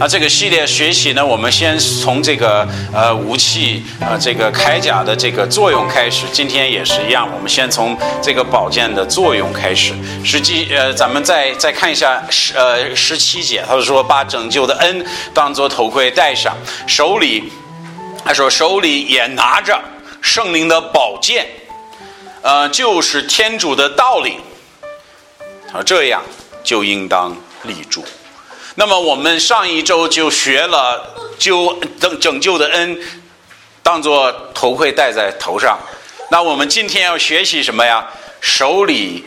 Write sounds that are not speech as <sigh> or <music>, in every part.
那这个系列学习呢，我们先从这个呃武器呃这个铠甲的这个作用开始。今天也是一样，我们先从这个宝剑的作用开始。实际呃，咱们再再看一下十呃十七节，他说把拯救的恩当做头盔戴上，手里他说手里也拿着圣灵的宝剑，呃，就是天主的道理。啊，这样就应当立住。那么我们上一周就学了救拯拯救的恩，当做头盔戴在头上。那我们今天要学习什么呀？手里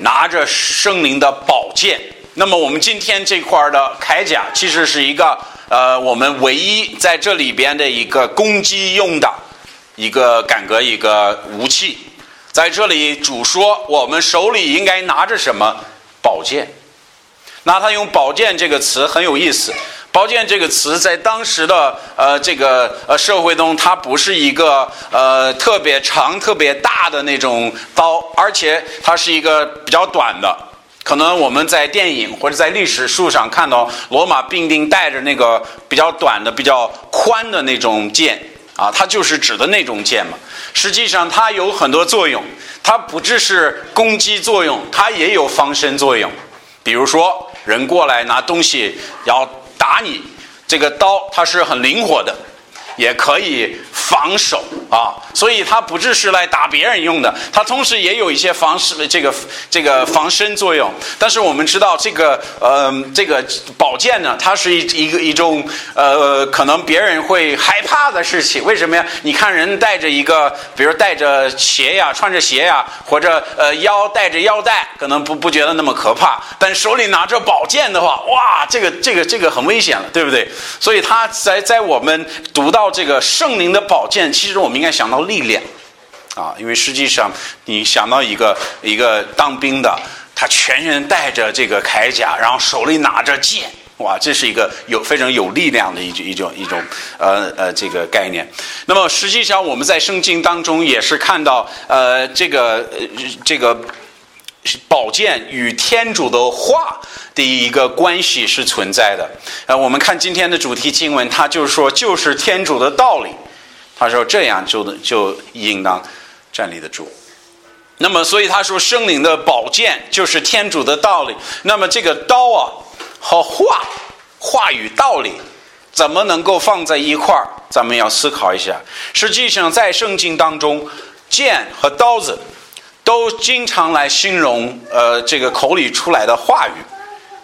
拿着圣灵的宝剑。那么我们今天这块的铠甲其实是一个呃，我们唯一在这里边的一个攻击用的一个感革一个武器。在这里主说，我们手里应该拿着什么宝剑？那他用“宝剑”这个词很有意思，“宝剑”这个词在当时的呃这个呃社会中，它不是一个呃特别长、特别大的那种刀，而且它是一个比较短的。可能我们在电影或者在历史书上看到罗马兵丁带着那个比较短的、比较宽的那种剑啊，它就是指的那种剑嘛。实际上它有很多作用，它不只是攻击作用，它也有防身作用。比如说。人过来拿东西要打你，这个刀它是很灵活的，也可以防守啊，所以它不只是来打别人用的，它同时也有一些防身这个这个防身作用。但是我们知道这个呃这个宝剑呢，它是一一个一种呃可能别人会害怕的事情。为什么呀？你看人带着一个，比如带着鞋呀，穿着鞋呀，或者呃腰带着腰带，可能不不觉得那么可怕。但手里拿着宝剑的话，哇，这个这个这个很危险了，对不对？所以他在在我们读到到这个圣灵的宝剑，其实我们应该想到力量啊，因为实际上你想到一个一个当兵的，他全身带着这个铠甲，然后手里拿着剑，哇，这是一个有非常有力量的一种一种一种呃呃这个概念。那么实际上我们在圣经当中也是看到呃这个这个。宝剑与天主的话的一个关系是存在的。呃，我们看今天的主题经文，他就是说，就是天主的道理。他说这样就能就应当站立得住。那么，所以他说，圣灵的宝剑就是天主的道理。那么，这个刀啊和话、话语、道理，怎么能够放在一块儿？咱们要思考一下。实际上，在圣经当中，剑和刀子。都经常来形容呃这个口里出来的话语，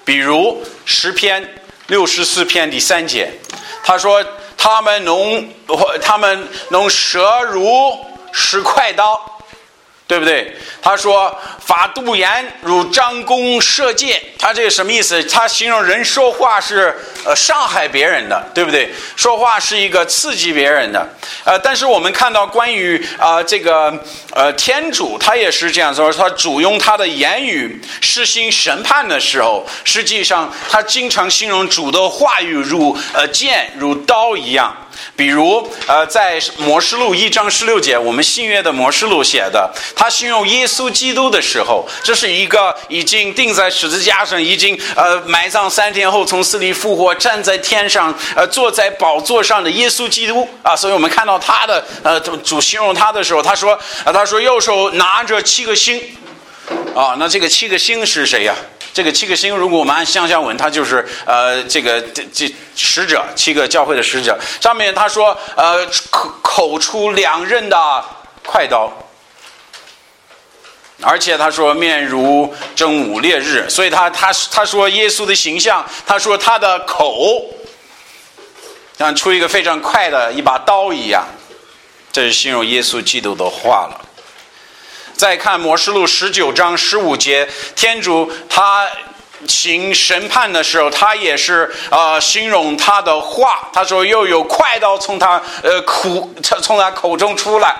比如十篇六十四篇第三节，他说他们能他们能舌如使快刀。对不对？他说法度言如张弓射箭，他这个什么意思？他形容人说话是呃伤害别人的，对不对？说话是一个刺激别人的。呃，但是我们看到关于啊这个呃天主，他也是这样说，他主用他的言语实行审判的时候，实际上他经常形容主的话语如呃剑如刀一样。比如，呃，在《摩示录》一章十六节，我们新约的《摩示录》写的，他形容耶稣基督的时候，这是一个已经钉在十字架上，已经呃埋葬三天后从死里复活，站在天上，呃，坐在宝座上的耶稣基督啊。所以我们看到他的呃主形容他的时候，他说啊，他说右手拿着七个星啊，那这个七个星是谁呀？这个七个星，如果我们按象象文，它就是呃，这个这这使者，七个教会的使者。上面他说，呃，口口出两刃的快刀，而且他说面如正午烈日，所以他他他说耶稣的形象，他说他的口像出一个非常快的一把刀一样，这是形容耶稣基督的话了。再看《摩示录》十九章十五节，天主他行审判的时候，他也是呃形容他的话，他说又有快刀从他呃口从他口中出来，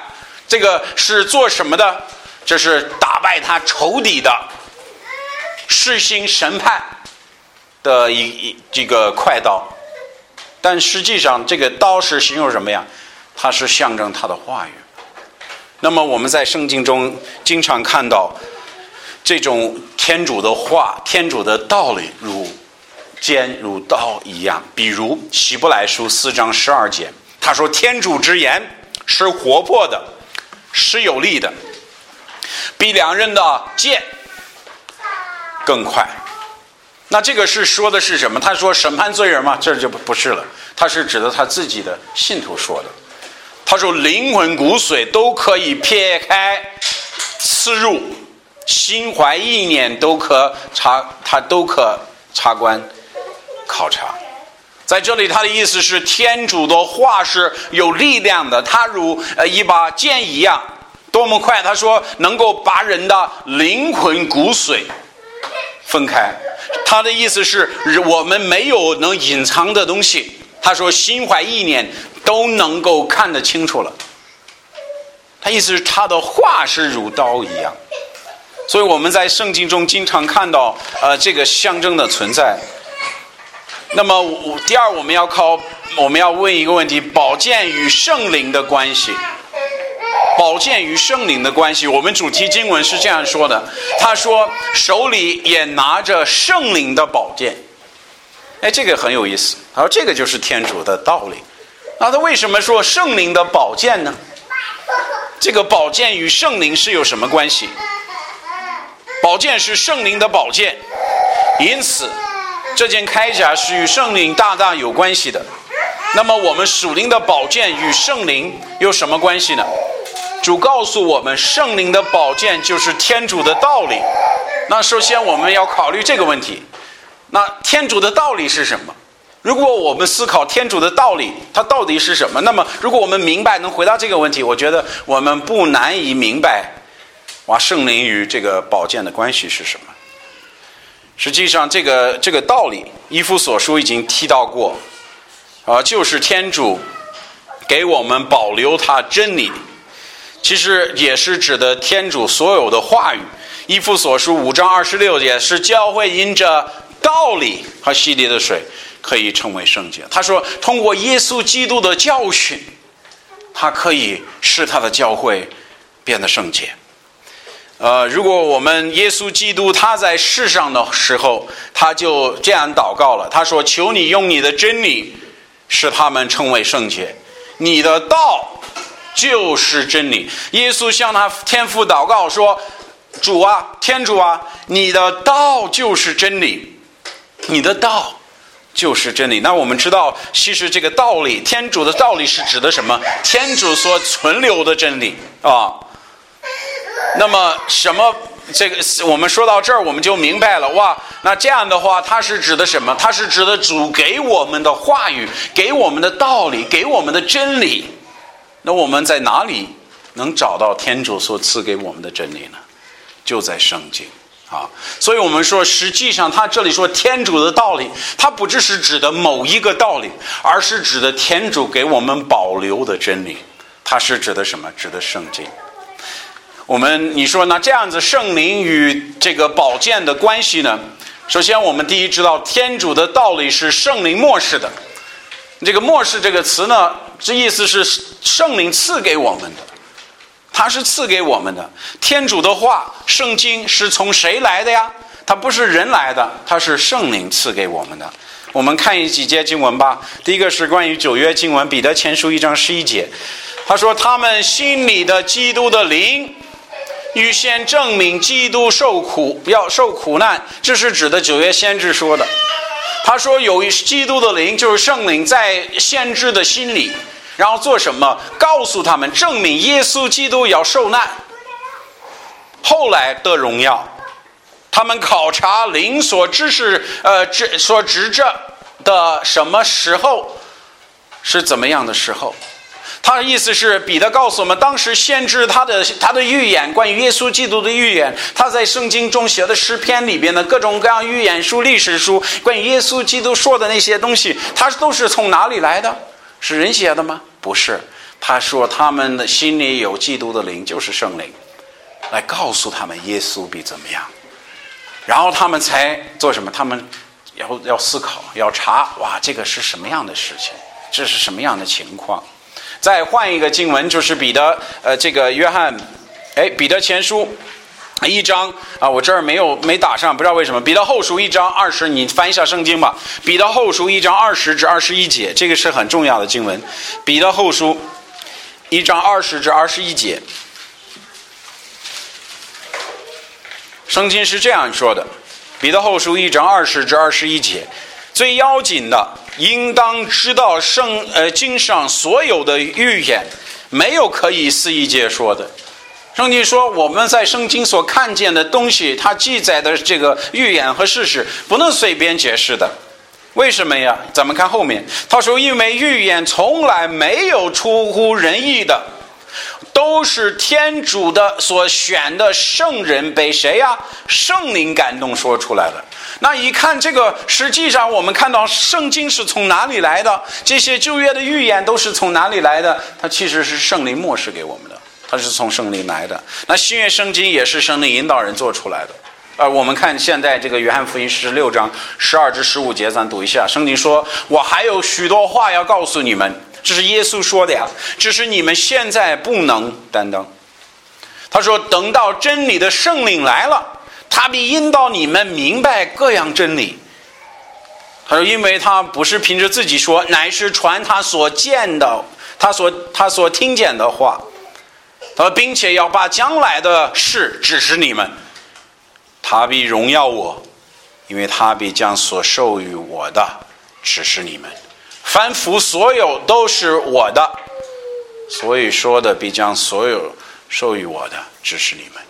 这个是做什么的？这是打败他仇敌的，是行审判的一一这个快刀。但实际上，这个刀是形容什么呀？它是象征他的话语。那么我们在圣经中经常看到这种天主的话、天主的道理，如剑如刀一样。比如希伯来书四章十二节，他说：“天主之言是活泼的，是有力的，比两刃的剑更快。”那这个是说的是什么？他说审判罪人吗？这就不不是了。他是指的他自己的信徒说的。他说灵魂骨髓都可以撇开刺入，心怀意念都可察，他都可察观考察。在这里，他的意思是天主的话是有力量的，他如呃一把剑一样，多么快！他说能够把人的灵魂骨髓分开。他的意思是我们没有能隐藏的东西。他说心怀意念都能够看得清楚了。他意思是他的话是如刀一样。所以我们在圣经中经常看到呃这个象征的存在。那么我第二，我们要靠我们要问一个问题：宝剑与圣灵的关系。宝剑与圣灵的关系，我们主题经文是这样说的：他说手里也拿着圣灵的宝剑。哎，这个很有意思。他说这个就是天主的道理。那他为什么说圣灵的宝剑呢？这个宝剑与圣灵是有什么关系？宝剑是圣灵的宝剑，因此这件铠甲是与圣灵大大有关系的。那么我们属灵的宝剑与圣灵有什么关系呢？主告诉我们，圣灵的宝剑就是天主的道理。那首先我们要考虑这个问题：那天主的道理是什么？如果我们思考天主的道理，它到底是什么？那么，如果我们明白能回答这个问题，我觉得我们不难以明白，哇，圣灵与这个宝剑的关系是什么？实际上，这个这个道理，伊夫所书已经提到过，啊，就是天主给我们保留他真理。其实也是指的天主所有的话语，《依夫所书》五章二十六节是教会因着道理和洗礼的水可以成为圣洁。他说，通过耶稣基督的教训，他可以使他的教会变得圣洁。呃，如果我们耶稣基督他在世上的时候，他就这样祷告了，他说：“求你用你的真理使他们成为圣洁，你的道。”就是真理。耶稣向他天父祷告说：“主啊，天主啊，你的道就是真理，你的道就是真理。”那我们知道，其实这个道理，天主的道理是指的什么？天主所存留的真理啊。那么，什么？这个我们说到这儿，我们就明白了哇。那这样的话，它是指的什么？它是指的主给我们的话语，给我们的道理，给我们的真理。那我们在哪里能找到天主所赐给我们的真理呢？就在圣经啊！所以我们说，实际上他这里说天主的道理，他不只是指的某一个道理，而是指的天主给我们保留的真理。它是指的什么？指的圣经。我们你说那这样子，圣灵与这个宝剑的关系呢？首先，我们第一知道天主的道理是圣灵漠视的。这个“漠视”这个词呢？这意思是圣灵赐给我们的，它是赐给我们的。天主的话，圣经是从谁来的呀？它不是人来的，它是圣灵赐给我们的。我们看一几节经文吧。第一个是关于九月经文，彼得前书一章十一节，他说：“他们心里的基督的灵，预先证明基督受苦，要受苦难。”这是指的九月先知说的。他说：“有一基督的灵，就是圣灵，在先知的心里，然后做什么？告诉他们，证明耶稣基督要受难，后来得荣耀。他们考察灵所知识，呃，指所执着的什么时候是怎么样的时候？”他的意思是，彼得告诉我们，当时先知他的他的预言，关于耶稣基督的预言，他在圣经中写的诗篇里边的各种各样预言书、历史书，关于耶稣基督说的那些东西，他都是从哪里来的？是人写的吗？不是。他说他们的心里有基督的灵，就是圣灵，来告诉他们耶稣比怎么样，然后他们才做什么？他们要要思考，要查，哇，这个是什么样的事情？这是什么样的情况？再换一个经文，就是彼得，呃，这个约翰，哎，彼得前书一章啊，我这儿没有没打上，不知道为什么。彼得后书一章二十，你翻一下圣经吧。彼得后书一章二十至二十一节，这个是很重要的经文。彼得后书一章二十至二十一节，圣经是这样说的：彼得后书一章二十至二十一节，最要紧的，应当知道圣呃经上所有的预言，没有可以肆意解说的。圣经说，我们在圣经所看见的东西，它记载的这个预言和事实，不能随便解释的。为什么呀？咱们看后面，他说，因为预言从来没有出乎人意的，都是天主的所选的圣人被谁呀？圣灵感动说出来的。那一看这个，实际上我们看到圣经是从哪里来的？这些旧约的预言都是从哪里来的？它其实是圣灵漠视给我们的。是从圣灵来的，那新约圣经也是圣灵引导人做出来的。呃，我们看现在这个约翰福音十六章十二至十五节，咱读一下。圣经说：“我还有许多话要告诉你们，这是耶稣说的呀，只是你们现在不能担当。”他说：“等到真理的圣灵来了，他必引导你们明白各样真理。”他说：“因为他不是凭着自己说，乃是传他所见的，他所他所听见的话。”他，并且要把将来的事指示你们，他必荣耀我，因为他必将所授予我的指示你们。凡夫所有都是我的，所以说的必将所有授予我的指示你们。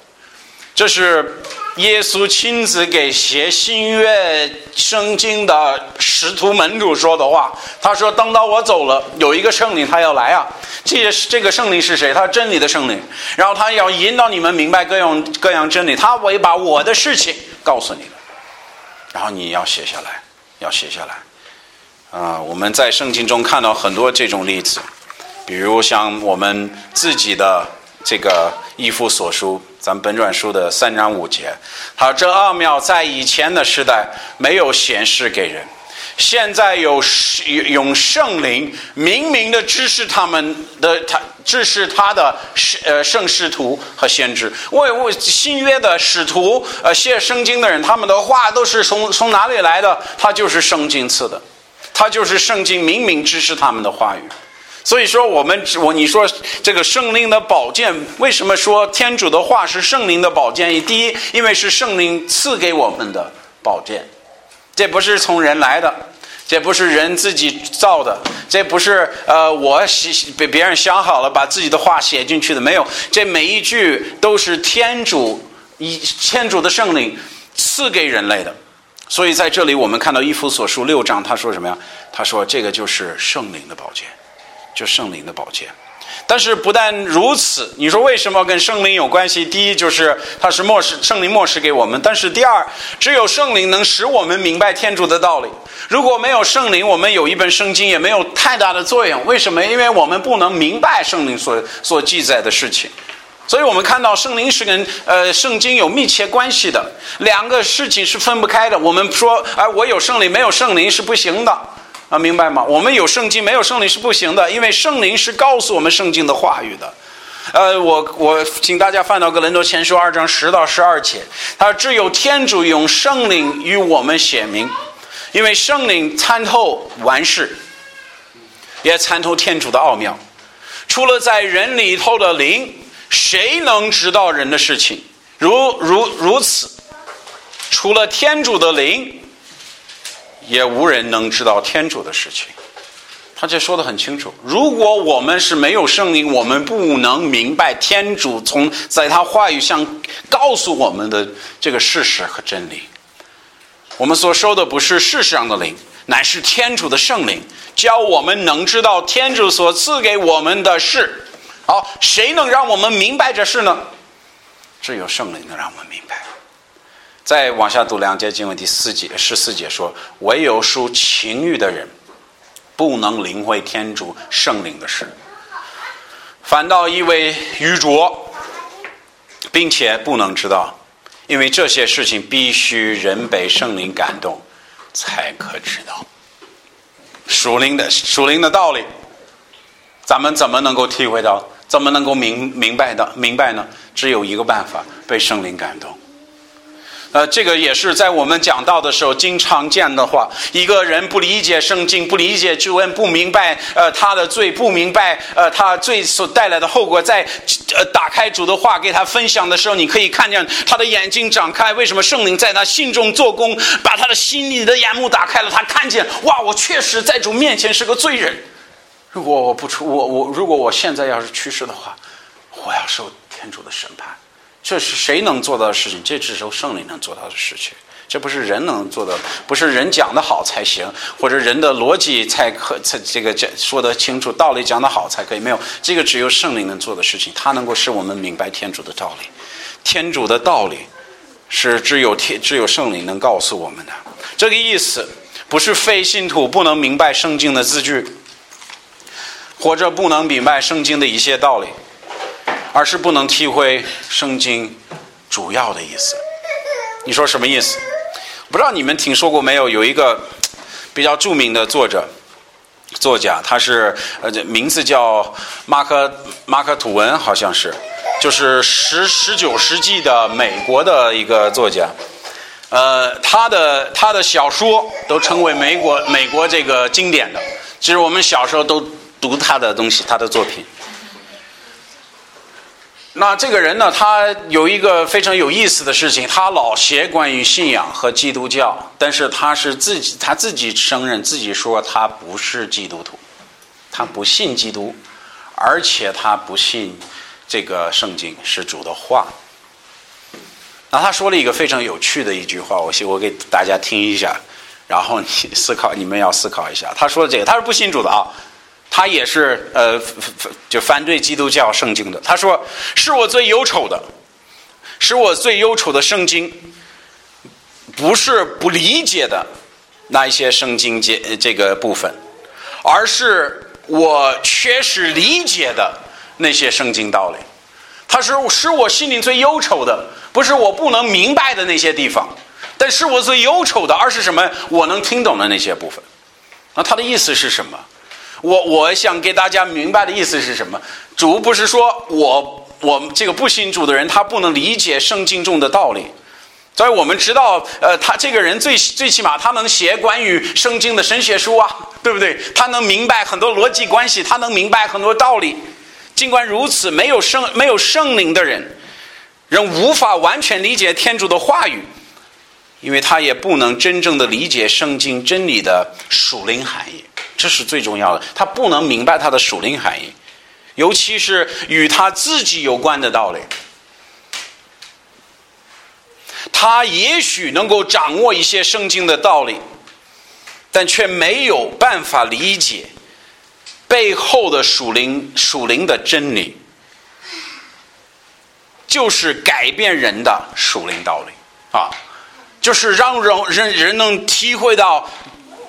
这是。耶稣亲自给写新约圣经的使徒门主说的话。他说：“等到我走了，有一个圣灵他要来啊！这这个圣灵是谁？他真理的圣灵。然后他要引导你们明白各样各样真理。他会把我的事情告诉你的。然后你要写下来，要写下来。啊，我们在圣经中看到很多这种例子，比如像我们自己的这个一夫所书。”咱们本传书的三章五节，好这奥妙在以前的时代没有显示给人，现在有用圣灵明明的指示他们的他指示他的圣呃圣使徒和先知。为为新约的使徒呃写圣经的人，他们的话都是从从哪里来的？他就是圣经赐的，他就是圣经明明指示他们的话语。所以说，我们我你说这个圣灵的宝剑，为什么说天主的话是圣灵的宝剑？第一，因为是圣灵赐给我们的宝剑，这不是从人来的，这不是人自己造的，这不是呃我写被别人想好了把自己的话写进去的，没有，这每一句都是天主以天主的圣灵赐给人类的。所以在这里，我们看到一夫所述六章，他说什么呀？他说这个就是圣灵的宝剑。就圣灵的宝剑，但是不但如此，你说为什么跟圣灵有关系？第一就是它是末世圣灵末世给我们，但是第二，只有圣灵能使我们明白天主的道理。如果没有圣灵，我们有一本圣经也没有太大的作用。为什么？因为我们不能明白圣灵所所记载的事情。所以我们看到圣灵是跟呃圣经有密切关系的，两个事情是分不开的。我们说，哎，我有圣灵，没有圣灵是不行的。啊，明白吗？我们有圣经，没有圣灵是不行的，因为圣灵是告诉我们圣经的话语的。呃，我我请大家翻到《格林多前书》二章十到十二节，他说：“只有天主用圣灵与我们显明，因为圣灵参透万事，也参透天主的奥妙。除了在人里头的灵，谁能知道人的事情？如如如此，除了天主的灵。”也无人能知道天主的事情，他这说的很清楚。如果我们是没有圣灵，我们不能明白天主从在他话语上告诉我们的这个事实和真理。我们所说的不是世上的灵，乃是天主的圣灵，教我们能知道天主所赐给我们的事。好，谁能让我们明白这事呢？只有圣灵能让我们明白。再往下读两节经文，第四节十四节说：“唯有属情欲的人，不能领会天主圣灵的事，反倒以为愚拙，并且不能知道，因为这些事情必须人被圣灵感动才可知道。属灵的属灵的道理，咱们怎么能够体会到？怎么能够明明白的明白呢？只有一个办法，被圣灵感动。呃，这个也是在我们讲到的时候经常见的话。一个人不理解圣经，不理解救恩，不明白呃他的罪，不明白呃他罪所带来的后果，在呃打开主的话给他分享的时候，你可以看见他的眼睛长开。为什么圣灵在他心中做工，把他的心里的眼目打开了？他看见哇，我确实在主面前是个罪人。如果我不出我我如果我现在要是去世的话，我要受天主的审判。这是谁能做到的事情？这只有圣灵能做到的事情。这不是人能做的，不是人讲的好才行，或者人的逻辑才可才这个讲说得清楚，道理讲得好才可以。没有这个，只有圣灵能做的事情。它能够使我们明白天主的道理。天主的道理是只有天只有圣灵能告诉我们的。这个意思不是非信徒不能明白圣经的字句，或者不能明白圣经的一些道理。而是不能体会圣经主要的意思。你说什么意思？不知道你们听说过没有？有一个比较著名的作者、作家，他是呃，名字叫马克马克吐温，好像是，就是十十九世纪的美国的一个作家。呃，他的他的小说都成为美国美国这个经典的。其实我们小时候都读他的东西，他的作品。那这个人呢？他有一个非常有意思的事情，他老写关于信仰和基督教，但是他是自己他自己承认自己说他不是基督徒，他不信基督，而且他不信这个圣经是主的话。那他说了一个非常有趣的一句话，我我给大家听一下，然后你思考，你们要思考一下。他说的这个，他是不信主的啊。他也是呃，就反对基督教圣经的。他说：“是我最忧愁的，是我最忧愁的圣经，不是不理解的那一些圣经节这个部分，而是我缺失理解的那些圣经道理。他说，是我心里最忧愁的，不是我不能明白的那些地方，但是我最忧愁的，而是什么？我能听懂的那些部分。那他的意思是什么？”我我想给大家明白的意思是什么？主不是说我我们这个不信主的人他不能理解圣经中的道理，所以我们知道，呃，他这个人最最起码他能写关于圣经的神学书啊，对不对？他能明白很多逻辑关系，他能明白很多道理。尽管如此，没有圣没有圣灵的人，仍无法完全理解天主的话语，因为他也不能真正的理解圣经真理的属灵含义。这是最重要的，他不能明白他的属灵含义，尤其是与他自己有关的道理。他也许能够掌握一些圣经的道理，但却没有办法理解背后的属灵属灵的真理，就是改变人的属灵道理啊，就是让人人人能体会到。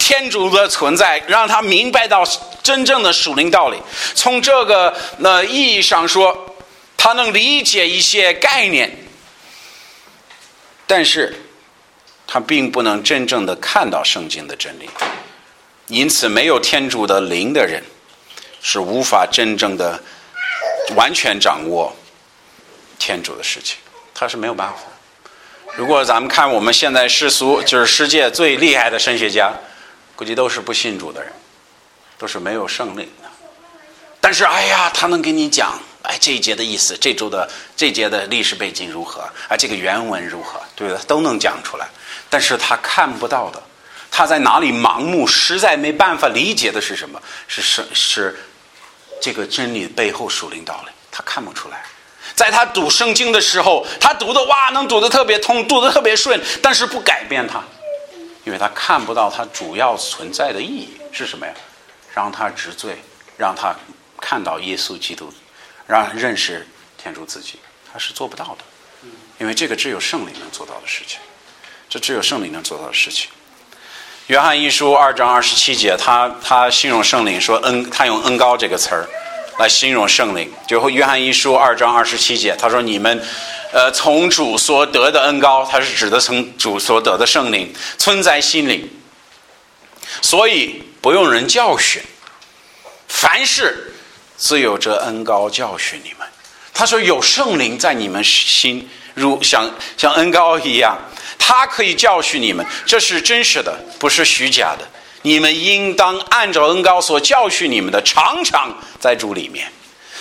天主的存在，让他明白到真正的属灵道理。从这个那意义上说，他能理解一些概念，但是他并不能真正的看到圣经的真理。因此，没有天主的灵的人，是无法真正的完全掌握天主的事情。他是没有办法。如果咱们看我们现在世俗，就是世界最厉害的神学家。估计都是不信主的人，都是没有圣灵的。但是，哎呀，他能给你讲，哎，这一节的意思，这周的这节的历史背景如何，啊，这个原文如何，对的，都能讲出来。但是他看不到的，他在哪里盲目，实在没办法理解的是什么？是是是，这个真理背后属灵道理，他看不出来。在他读圣经的时候，他读的哇，能读的特别通，读的特别顺，但是不改变他。因为他看不到他主要存在的意义是什么呀？让他知罪，让他看到耶稣基督，让认识天主自己，他是做不到的。因为这个只有圣灵能做到的事情，这只有圣灵能做到的事情。约翰一书二章二十七节，他他形容圣灵说恩，他用恩高这个词儿来形容圣灵。就约翰一书二章二十七节，他说你们。呃，从主所得的恩高，他是指的从主所得的圣灵存在心里，所以不用人教训，凡事自有这恩高教训你们。他说有圣灵在你们心，如像像恩高一样，他可以教训你们，这是真实的，不是虚假的。你们应当按照恩高所教训你们的，常常在主里面。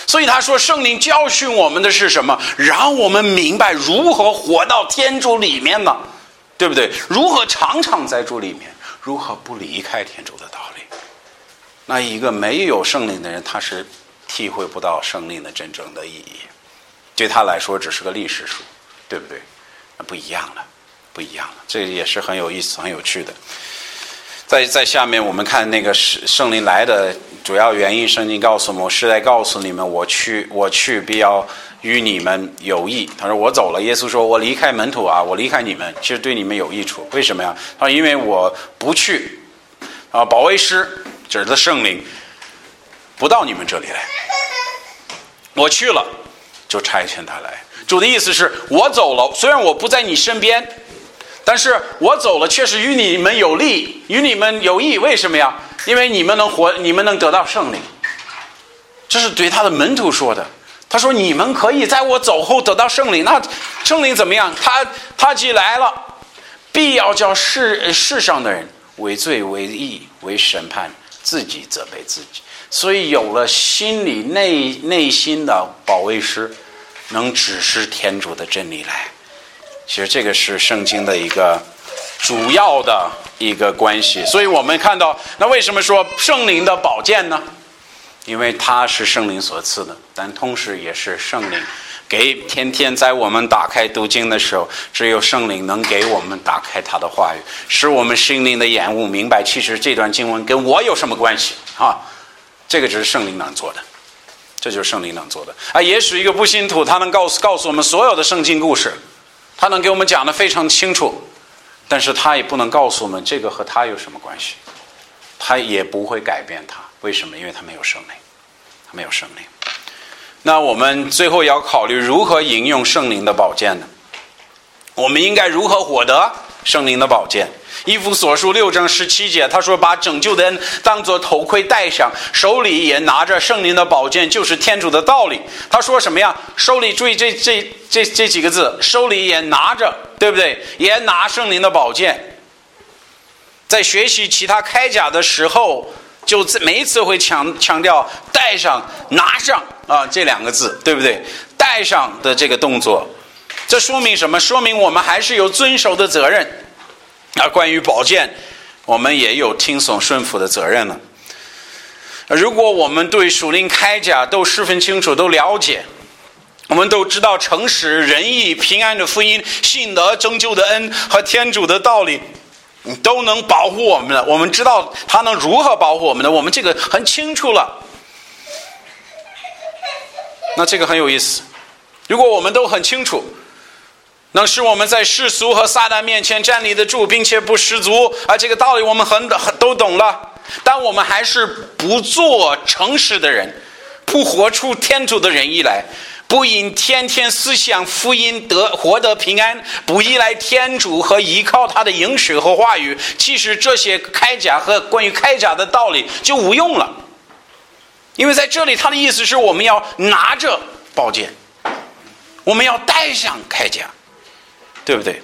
所以他说，圣灵教训我们的是什么？让我们明白如何活到天主里面呢？对不对？如何常常在主里面？如何不离开天主的道理？那一个没有圣灵的人，他是体会不到圣灵的真正的意义。对他来说，只是个历史书，对不对？那不一样了，不一样了。这也是很有意思、很有趣的。在在下面，我们看那个圣圣灵来的主要原因。圣经告诉我们，是在告诉你们，我去，我去，必要与你们有益。他说：“我走了。”耶稣说：“我离开门徒啊，我离开你们，其实对你们有益处。为什么呀？他说：“因为我不去啊，保卫师指的圣灵不到你们这里来。我去了，就差遣他来。主的意思是我走了，虽然我不在你身边。”但是我走了，确实与你们有利，与你们有益。为什么呀？因为你们能活，你们能得到圣灵。这是对他的门徒说的。他说：“你们可以在我走后得到圣灵。那圣灵怎么样？他他既来了，必要叫世世上的人为罪、为义、为审判，自己责备自己。所以有了心里内内心的保卫师，能指示天主的真理来。”其实这个是圣经的一个主要的一个关系，所以我们看到，那为什么说圣灵的宝剑呢？因为它是圣灵所赐的，但同时也是圣灵给天天在我们打开读经的时候，只有圣灵能给我们打开他的话语，使我们心灵的眼悟明白，其实这段经文跟我有什么关系啊？这个只是圣灵能做的，这就是圣灵能做的啊！也许一个不信徒，他能告诉告诉我们所有的圣经故事。他能给我们讲的非常清楚，但是他也不能告诉我们这个和他有什么关系，他也不会改变他。为什么？因为他没有圣灵，他没有圣灵。那我们最后要考虑如何引用圣灵的宝剑呢？我们应该如何获得圣灵的宝剑？一夫所述六章十七节，他说：“把拯救的恩当做头盔戴上，手里也拿着圣灵的宝剑，就是天主的道理。”他说什么呀？手里注意这这这这几个字，手里也拿着，对不对？也拿圣灵的宝剑。在学习其他铠甲的时候，就每一次会强强调戴上、拿上啊这两个字，对不对？戴上的这个动作，这说明什么？说明我们还是有遵守的责任。而关于宝剑，我们也有听从顺服的责任了。如果我们对属灵铠甲都十分清楚、都了解，我们都知道诚实、仁义、平安的福音、信德、拯救的恩和天主的道理，都能保护我们的。我们知道他能如何保护我们的，我们这个很清楚了。那这个很有意思。如果我们都很清楚。能使我们在世俗和撒旦面前站立得住，并且不失足啊！这个道理我们很很都懂了，但我们还是不做诚实的人，不活出天主的仁义来，不因天天思想福音得获得平安，不依赖天主和依靠他的应许和话语，其实这些铠甲和关于铠甲的道理就无用了，因为在这里他的意思是我们要拿着宝剑，我们要带上铠甲。对不对？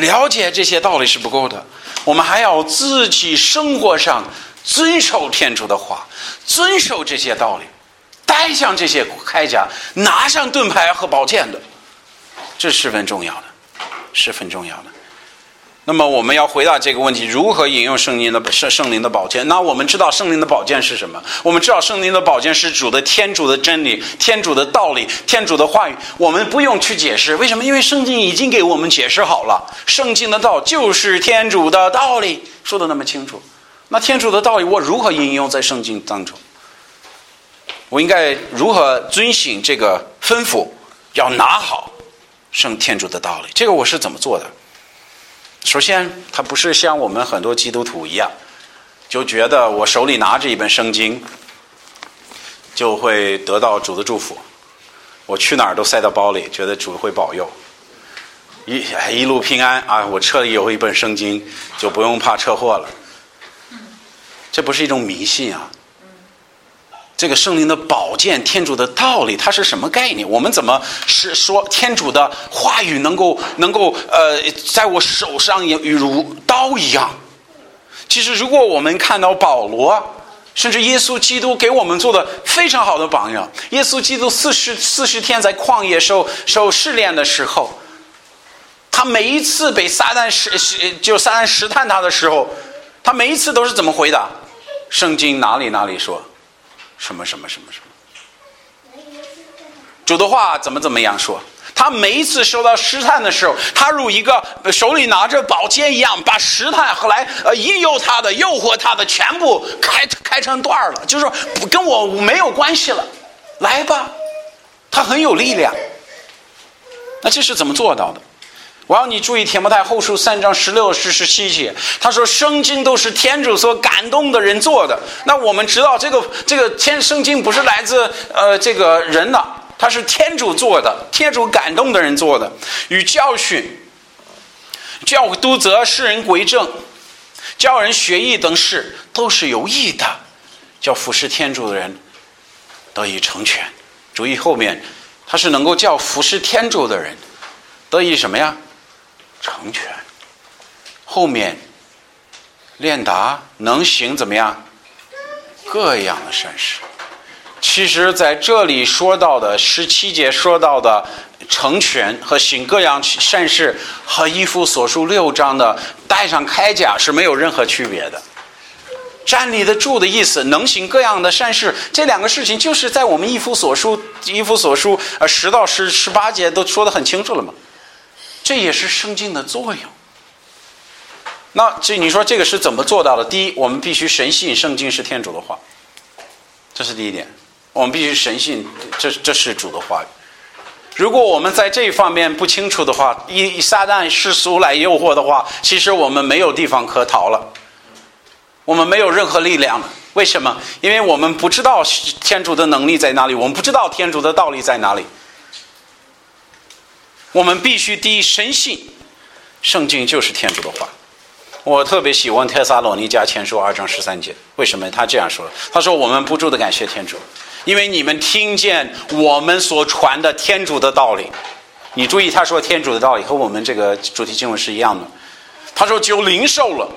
了解这些道理是不够的，我们还要自己生活上遵守天主的话，遵守这些道理，带上这些铠甲，拿上盾牌和宝剑的，这十分重要的，十分重要的。那么我们要回答这个问题：如何引用圣经的圣圣灵的宝剑？那我们知道圣灵的宝剑是什么？我们知道圣灵的宝剑是主的天主的真理、天主的道理、天主的话语。我们不用去解释，为什么？因为圣经已经给我们解释好了。圣经的道就是天主的道理，说的那么清楚。那天主的道理我如何引用在圣经当中？我应该如何遵循这个吩咐？要拿好圣天主的道理，这个我是怎么做的？首先，他不是像我们很多基督徒一样，就觉得我手里拿着一本圣经，就会得到主的祝福。我去哪儿都塞到包里，觉得主会保佑，一一路平安啊！我车里有一本圣经，就不用怕车祸了。这不是一种迷信啊，这个圣灵的宝剑，天主的道理，它是什么概念？我们怎么是说天主的话语能够能够呃，在我手上也如刀一样？其实，如果我们看到保罗，甚至耶稣基督给我们做的非常好的榜样，耶稣基督四十四十天在旷野受受试炼的时候，他每一次被撒旦试试就撒旦试探他的时候，他每一次都是怎么回答？圣经哪里哪里说，什么什么什么什么，主的话怎么怎么样说？他每一次受到试探的时候，他如一个手里拿着宝剑一样，把试探和来呃引诱他的、诱惑他的全部开开成段了，就是说跟我没有关系了，来吧，他很有力量。那这是怎么做到的？我要你注意《铁木太后书》三章十六至十七节，他说圣经都是天主所感动的人做的。那我们知道这个这个天圣经不是来自呃这个人的。他是天主做的，天主感动的人做的，与教训、教督责世人归正、教人学艺等事，都是有益的，叫服侍天主的人得以成全。注意后面，他是能够叫服侍天主的人得以什么呀？成全。后面练达能行怎么样？各样的善事。其实，在这里说到的十七节说到的成全和行各样善事，和一夫所述六章的带上铠甲是没有任何区别的。站立得住的意思，能行各样的善事，这两个事情就是在我们一夫所述一夫所述呃十到十十八节都说得很清楚了嘛。这也是圣经的作用。那这你说这个是怎么做到的？第一，我们必须神信圣经是天主的话，这是第一点。我们必须神信，这这是主的话语。如果我们在这一方面不清楚的话，以撒旦世俗来诱惑的话，其实我们没有地方可逃了，我们没有任何力量了。为什么？因为我们不知道天主的能力在哪里，我们不知道天主的道理在哪里。我们必须第一深信，圣经就是天主的话。我特别喜欢《特撒罗尼迦前书》二章十三节，为什么他这样说？他说：“我们不住的感谢天主。”因为你们听见我们所传的天主的道理，你注意他说天主的道理和我们这个主题经文是一样的。他说就灵受了，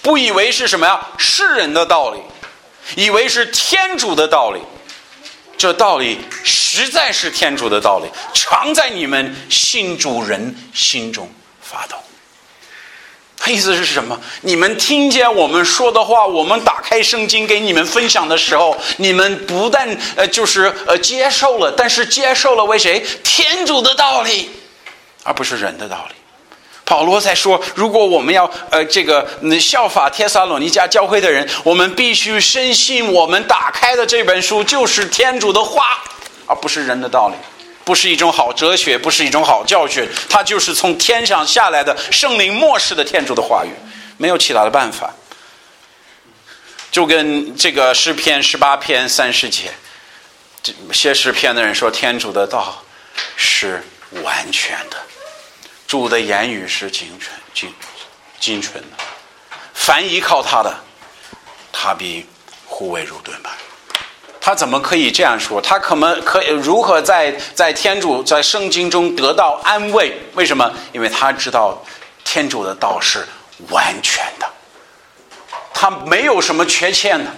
不以为是什么呀？世人的道理，以为是天主的道理。这道理实在是天主的道理，常在你们信主人心中发动。他意思是什么？你们听见我们说的话，我们打开圣经给你们分享的时候，你们不但呃就是呃接受了，但是接受了为谁？天主的道理，而不是人的道理。保罗在说，如果我们要呃这个效法帖撒罗尼迦教会的人，我们必须深信我们打开的这本书就是天主的话，而不是人的道理。不是一种好哲学，不是一种好教训，它就是从天上下来的圣灵漠视的天主的话语，没有其他的办法。就跟这个诗篇十八篇三十节，这写诗篇的人说，天主的道是完全的，主的言语是精纯、精精纯的，凡依靠他的，他必护卫如盾牌。他怎么可以这样说？他可能可以如何在在天主在圣经中得到安慰？为什么？因为他知道天主的道是完全的，他没有什么缺陷的。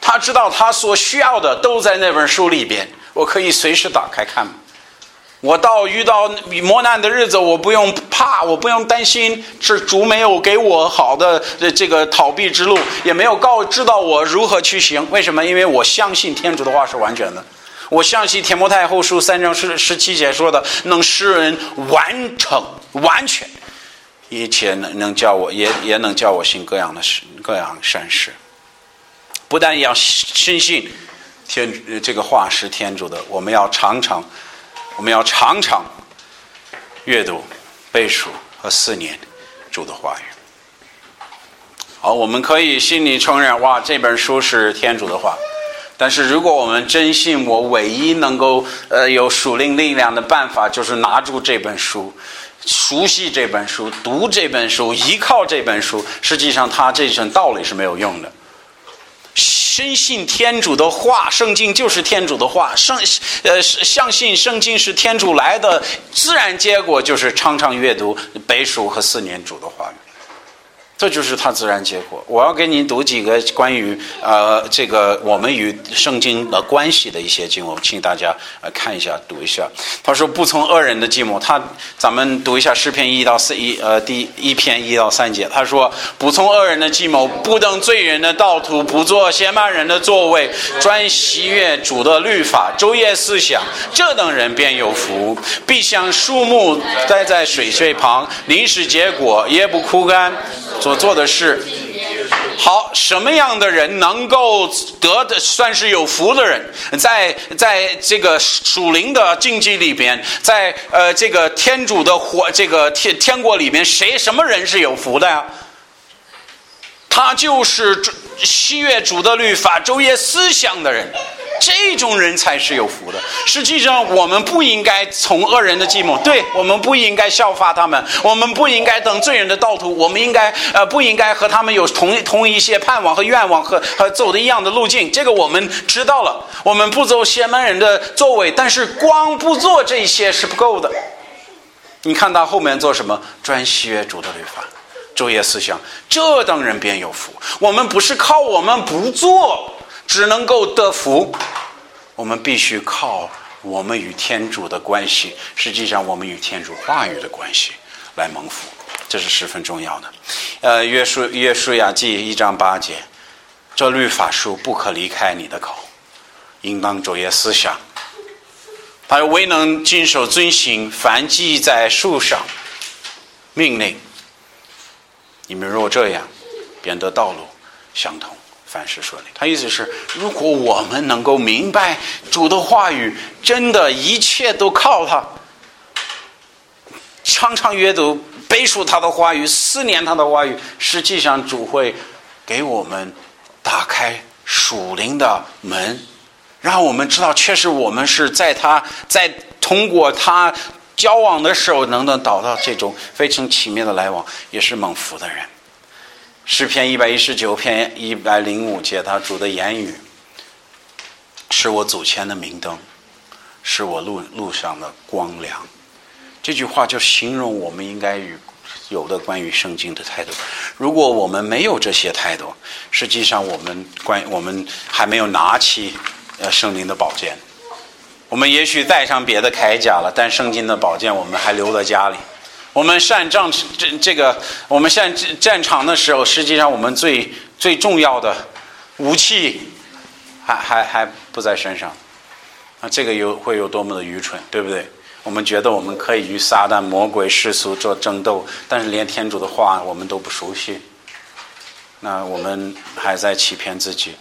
他知道他所需要的都在那本书里边，我可以随时打开看。我到遇到磨难的日子，我不用怕，我不用担心，是主没有给我好的这个逃避之路，也没有告知道我如何去行。为什么？因为我相信天主的话是完全的，我相信《天摩太后书》三章十十七节说的，能使人完成完全，一切能能叫我也也能叫我行各样的事，各样善事。不但要深信天这个话是天主的，我们要常常。我们要常常阅读、背书和思念主的话语。好，我们可以心里承认，哇，这本书是天主的话。但是，如果我们真信，我唯一能够呃有属灵力量的办法，就是拿住这本书，熟悉这本书，读这本书，依靠这本书。实际上，它这层道理是没有用的。真信天主的话，圣经就是天主的话，圣呃相信圣经是天主来的，自然结果就是常常阅读、背书和四年主的话语。这就是它自然结果。我要给你读几个关于呃这个我们与圣经的关系的一些经文，请大家呃看一下读一下。他说：“不从恶人的计谋。”他咱们读一下诗篇一到四一呃第一篇一到三节。他说：“不从恶人的计谋，不登罪人的道途，不做邪蛮人的座位，专喜悦主的律法，昼夜思想，这等人便有福。必像树木栽在水水旁，临时结果，也不枯干。”所做的事，好，什么样的人能够得的算是有福的人？在在这个属灵的经济里边，在呃这个天主的活这个天天国里边，谁什么人是有福的呀？他就是守月主的律法、昼夜思想的人。这种人才是有福的。实际上，我们不应该从恶人的计谋，对我们不应该效法他们，我们不应该等罪人的道途，我们应该呃不应该和他们有同同一些盼望和愿望和和走的一样的路径。这个我们知道了，我们不走邪门人的座位，但是光不做这些是不够的。你看他后面做什么？专喜悦主的律法，昼夜思想，这等人便有福。我们不是靠我们不做。只能够得福，我们必须靠我们与天主的关系，实际上我们与天主话语的关系来蒙福，这是十分重要的。呃，约书约书亚记一章八节，这律法书不可离开你的口，应当昼夜思想。他未能谨守遵行，凡记在树上命令，你们若这样，便得道路相同。凡事顺利。他意思是，如果我们能够明白主的话语，真的一切都靠他，常常阅读、背书他的话语，思念他的话语，实际上主会给我们打开属灵的门，让我们知道，确实我们是在他在通过他交往的时候，能能导到这种非常奇妙的来往，也是蒙福的人。诗篇一百一十九篇一百零五节，他主的言语是我祖先的明灯，是我路路上的光亮。这句话就形容我们应该与有的关于圣经的态度。如果我们没有这些态度，实际上我们关我们还没有拿起呃圣灵的宝剑。我们也许带上别的铠甲了，但圣经的宝剑我们还留在家里。我们上战这这个，我们上战场的时候，实际上我们最最重要的武器还还还不在身上，那这个有会有多么的愚蠢，对不对？我们觉得我们可以与撒旦、魔鬼、世俗做争斗，但是连天主的话我们都不熟悉，那我们还在欺骗自己。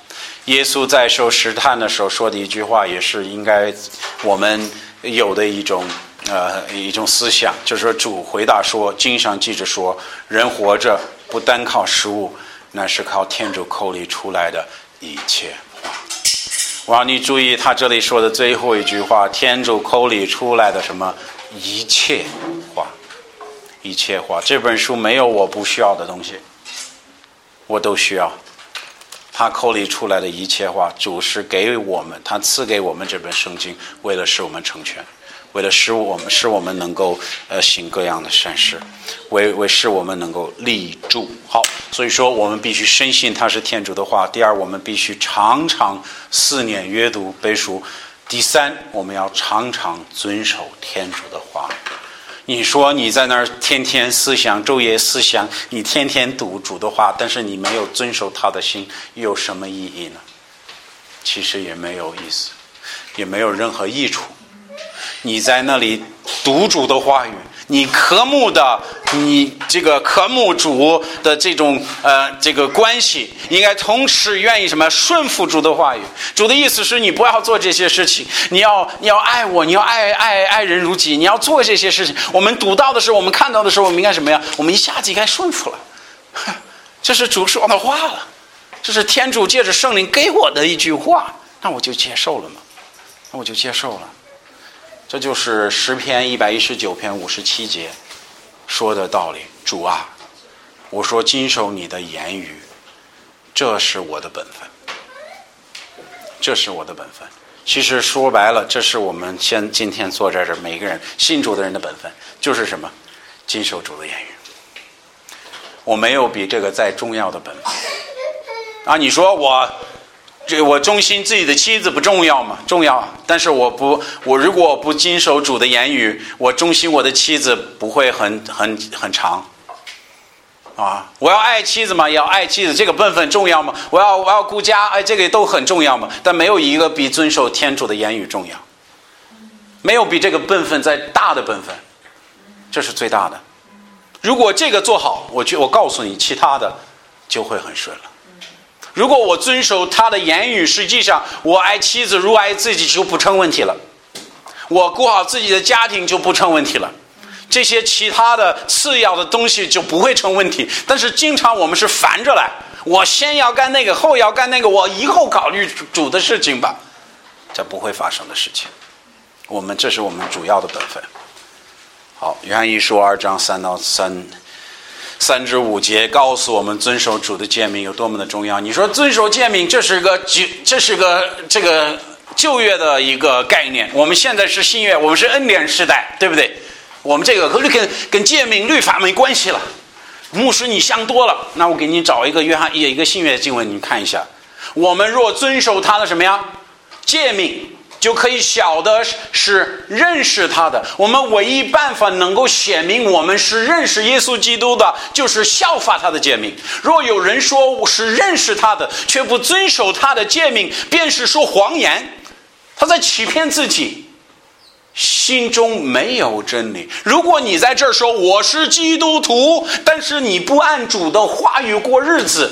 耶稣在受试探的时候说的一句话，也是应该我们有的一种。呃，一种思想就是说，主回答说，经上记着说，人活着不单靠食物，那是靠天主口里出来的一切话。我让你注意，他这里说的最后一句话，天主口里出来的什么一切话，一切话。这本书没有我不需要的东西，我都需要。他口里出来的一切话，主是给我们，他赐给我们这本圣经，为了使我们成全。为了使我们使我们能够呃行各样的善事，为为使我们能够立住好，所以说我们必须深信他是天主的话。第二，我们必须常常思念阅读背书。第三，我们要常常遵守天主的话。你说你在那儿天天思想昼夜思想，你天天读主的话，但是你没有遵守他的心，有什么意义呢？其实也没有意思，也没有任何益处。你在那里读主的话语，你渴慕的，你这个渴慕主的这种呃这个关系，应该同时愿意什么顺服主的话语。主的意思是你不要做这些事情，你要你要爱我，你要爱爱爱人如己，你要做这些事情。我们读到的时候，我们看到的时候，我们应该什么呀？我们一下子应该顺服了。这是主说的话了，这是天主借着圣灵给我的一句话，那我就接受了嘛，那我就接受了。这就是十篇一百一十九篇五十七节说的道理。主啊，我说经受你的言语，这是我的本分。这是我的本分。其实说白了，这是我们现今天坐在这每个人信主的人的本分，就是什么？经受主的言语。我没有比这个再重要的本分。啊，你说我这我忠心自己的妻子不重要吗？重要。但是我不，我如果不经受主的言语，我忠心我的妻子不会很很很长。啊，我要爱妻子嘛，也要爱妻子，这个本分重要吗？我要我要顾家，哎，这个都很重要嘛。但没有一个比遵守天主的言语重要，没有比这个本分再大的本分，这是最大的。如果这个做好，我就我告诉你，其他的就会很顺了。如果我遵守他的言语，实际上我爱妻子如爱自己就不成问题了，我顾好自己的家庭就不成问题了。这些其他的次要的东西就不会成问题，但是经常我们是反着来，我先要干那个，后要干那个，我以后考虑主的事情吧，这不会发生的事情。我们这是我们主要的本分。好，约翰一书二章三到三三至五节告诉我们遵守主的诫命有多么的重要。你说遵守诫命，这是个旧，这是个这个旧约的一个概念。我们现在是新约，我们是恩典时代，对不对？我们这个和跟跟诫命律法没关系了，牧师你想多了。那我给你找一个约翰一个新约经文，你看一下。我们若遵守他的什么呀？诫命就可以晓得是认识他的。我们唯一办法能够显明我们是认识耶稣基督的，就是效法他的诫命。若有人说我是认识他的，却不遵守他的诫命，便是说谎言，他在欺骗自己。心中没有真理。如果你在这儿说我是基督徒，但是你不按主的话语过日子，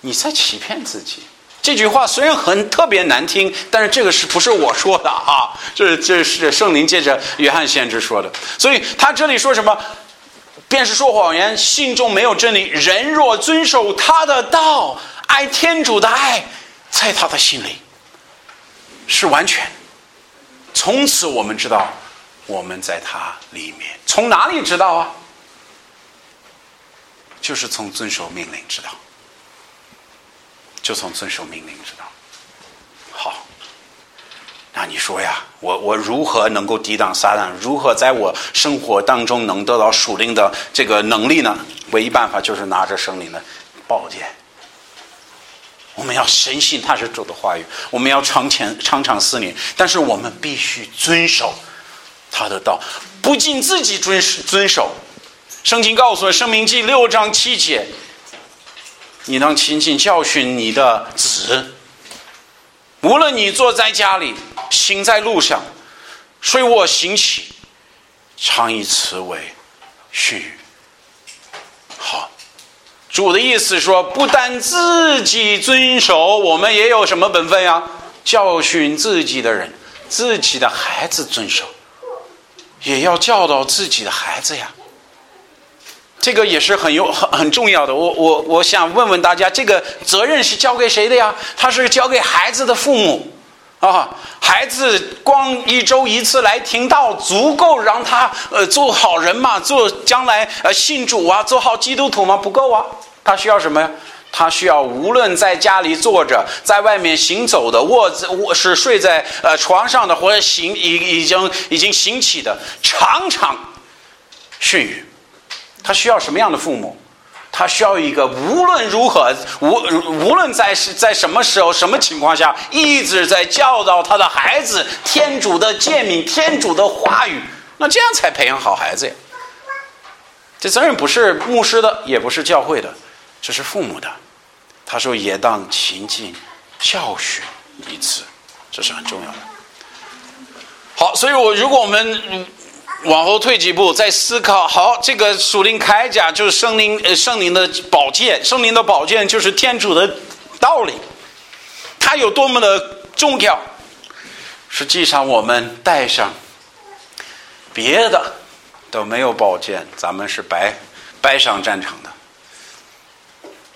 你在欺骗自己。这句话虽然很特别难听，但是这个是不是我说的啊？这 <laughs> 这是圣灵借着约翰先知说的。所以他这里说什么？便是说谎言，心中没有真理。人若遵守他的道，爱天主的爱，在他的心里是完全。从此我们知道，我们在他里面。从哪里知道啊？就是从遵守命令知道，就从遵守命令知道。好，那你说呀，我我如何能够抵挡撒旦？如何在我生活当中能得到属灵的这个能力呢？唯一办法就是拿着圣灵的宝剑。我们要深信他是主的话语，我们要长前长长思念，但是我们必须遵守他的道，不仅自己遵遵守。圣经告诉我，《生命记》六章七节，你当亲近教训你的子，无论你坐在家里，行在路上，睡卧行起，常以此为训。好。主的意思说，不但自己遵守，我们也有什么本分呀？教训自己的人，自己的孩子遵守，也要教导自己的孩子呀。这个也是很有很很重要的。我我我想问问大家，这个责任是交给谁的呀？他是交给孩子的父母啊。孩子光一周一次来听到，足够让他呃做好人嘛？做将来呃信主啊，做好基督徒吗？不够啊。他需要什么呀？他需要无论在家里坐着，在外面行走的，卧卧是睡在呃床上的，或者行已已经已经行起的，常常训语。他需要什么样的父母？他需要一个无论如何无无论在是在什么时候什么情况下，一直在教导他的孩子天主的诫命、天主的话语。那这样才培养好孩子呀。这责任不是牧师的，也不是教会的。这是父母的，他说也当勤尽教训一次，这是很重要的。好，所以我如果我们往后退几步，再思考，好，这个属灵铠甲就是圣灵，呃，圣灵的宝剑，圣灵的宝剑就是天主的道理，它有多么的重要。实际上，我们带上别的都没有宝剑，咱们是白白上战场的。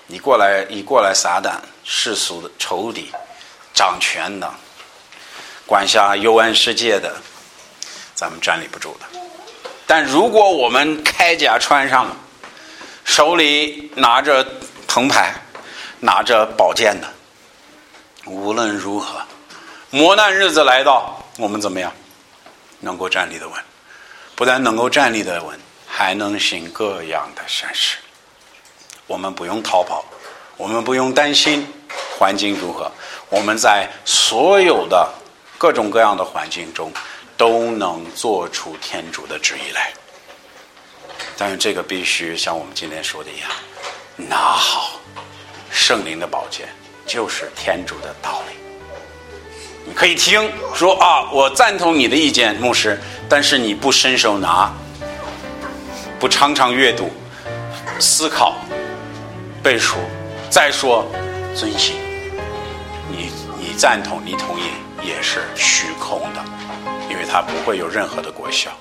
你过来，你过来撒旦世俗的仇敌，掌权的，管辖幽暗世界的，咱们站立不住的。但如果我们铠甲穿上了，手里拿着铜牌，拿着宝剑的，无论如何，磨难日子来到，我们怎么样？能够站立的稳，不但能够站立的稳，还能行各样的善事。我们不用逃跑，我们不用担心环境如何，我们在所有的各种各样的环境中，都能做出天主的旨意来。但是这个必须像我们今天说的一样，拿好圣灵的宝剑，就是天主的道理。你可以听说啊，我赞同你的意见，牧师，但是你不伸手拿，不常常阅读、思考、背书，再说遵行，你你赞同、你同意也是虚空的，因为它不会有任何的果效。